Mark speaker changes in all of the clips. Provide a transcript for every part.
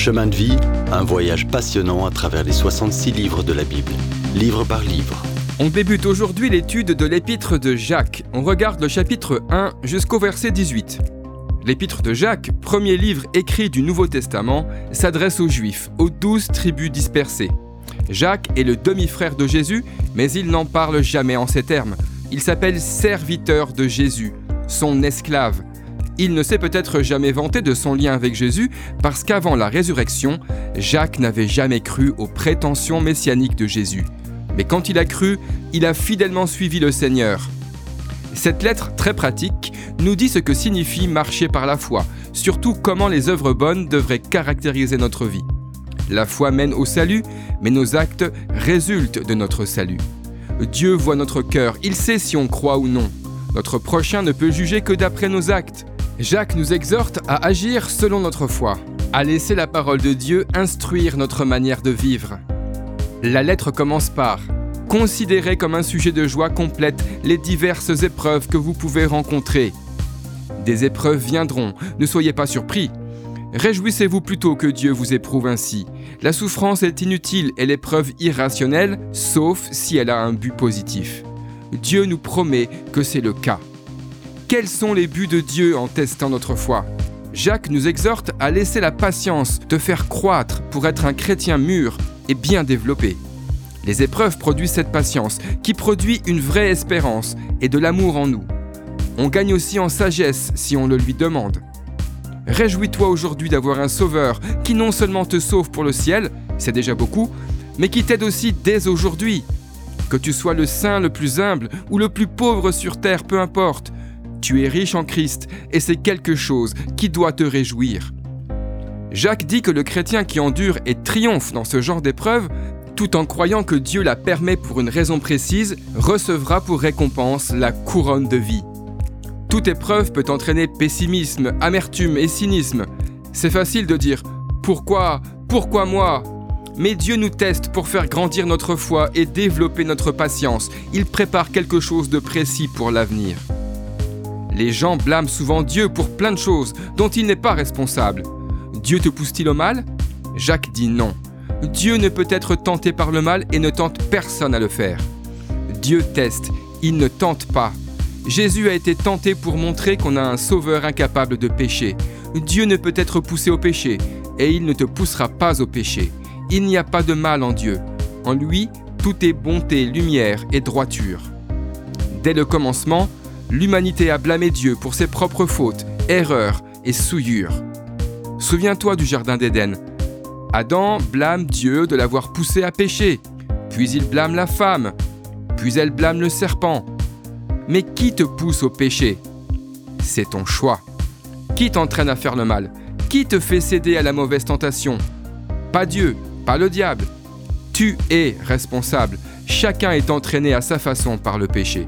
Speaker 1: Chemin de vie, un voyage passionnant à travers les 66 livres de la Bible, livre par livre.
Speaker 2: On débute aujourd'hui l'étude de l'épître de Jacques. On regarde le chapitre 1 jusqu'au verset 18. L'épître de Jacques, premier livre écrit du Nouveau Testament, s'adresse aux Juifs, aux douze tribus dispersées. Jacques est le demi-frère de Jésus, mais il n'en parle jamais en ces termes. Il s'appelle serviteur de Jésus, son esclave. Il ne s'est peut-être jamais vanté de son lien avec Jésus parce qu'avant la résurrection, Jacques n'avait jamais cru aux prétentions messianiques de Jésus. Mais quand il a cru, il a fidèlement suivi le Seigneur. Cette lettre très pratique nous dit ce que signifie marcher par la foi, surtout comment les œuvres bonnes devraient caractériser notre vie. La foi mène au salut, mais nos actes résultent de notre salut. Dieu voit notre cœur, il sait si on croit ou non. Notre prochain ne peut juger que d'après nos actes. Jacques nous exhorte à agir selon notre foi, à laisser la parole de Dieu instruire notre manière de vivre. La lettre commence par Considérez comme un sujet de joie complète les diverses épreuves que vous pouvez rencontrer. Des épreuves viendront, ne soyez pas surpris. Réjouissez-vous plutôt que Dieu vous éprouve ainsi. La souffrance est inutile et l'épreuve irrationnelle, sauf si elle a un but positif. Dieu nous promet que c'est le cas. Quels sont les buts de Dieu en testant notre foi? Jacques nous exhorte à laisser la patience te faire croître pour être un chrétien mûr et bien développé. Les épreuves produisent cette patience, qui produit une vraie espérance et de l'amour en nous. On gagne aussi en sagesse si on le lui demande. Réjouis-toi aujourd'hui d'avoir un sauveur qui non seulement te sauve pour le ciel, c'est déjà beaucoup, mais qui t'aide aussi dès aujourd'hui. Que tu sois le saint le plus humble ou le plus pauvre sur terre, peu importe, tu es riche en Christ et c'est quelque chose qui doit te réjouir. Jacques dit que le chrétien qui endure et triomphe dans ce genre d'épreuve tout en croyant que Dieu la permet pour une raison précise, recevra pour récompense la couronne de vie. Toute épreuve peut entraîner pessimisme, amertume et cynisme. C'est facile de dire Pourquoi Pourquoi moi? Mais Dieu nous teste pour faire grandir notre foi et développer notre patience. Il prépare quelque chose de précis pour l'avenir. Les gens blâment souvent Dieu pour plein de choses dont il n'est pas responsable. Dieu te pousse-t-il au mal? Jacques dit non. Dieu ne peut être tenté par le mal et ne tente personne à le faire. Dieu teste, il ne tente pas. Jésus a été tenté pour montrer qu'on a un sauveur incapable de pécher. Dieu ne peut être poussé au péché et il ne te poussera pas au péché. Il n'y a pas de mal en Dieu. En lui, tout est bonté, lumière et droiture. Dès le commencement, l'humanité a blâmé Dieu pour ses propres fautes, erreurs et souillures. Souviens-toi du Jardin d'Éden. Adam blâme Dieu de l'avoir poussé à pécher, puis il blâme la femme, puis elle blâme le serpent. Mais qui te pousse au péché? C'est ton choix. Qui t'entraîne à faire le mal? Qui te fait céder à la mauvaise tentation? Pas Dieu, pas le diable. Tu es responsable. Chacun est entraîné à sa façon par le péché.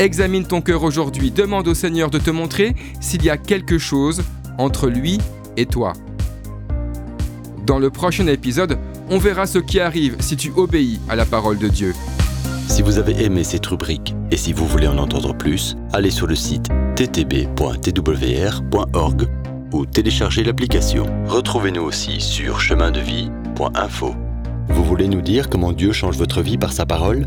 Speaker 2: Examine ton cœur aujourd'hui, demande au Seigneur de te montrer s'il y a quelque chose entre lui et toi. Dans le prochain épisode, on verra ce qui arrive si tu obéis à la parole de Dieu.
Speaker 1: Si vous avez aimé cette rubrique et si vous voulez en entendre plus, allez sur le site ttb.twr.org ou téléchargez l'application. Retrouvez-nous aussi sur chemindevie.info. Vous voulez nous dire comment Dieu change votre vie par sa parole?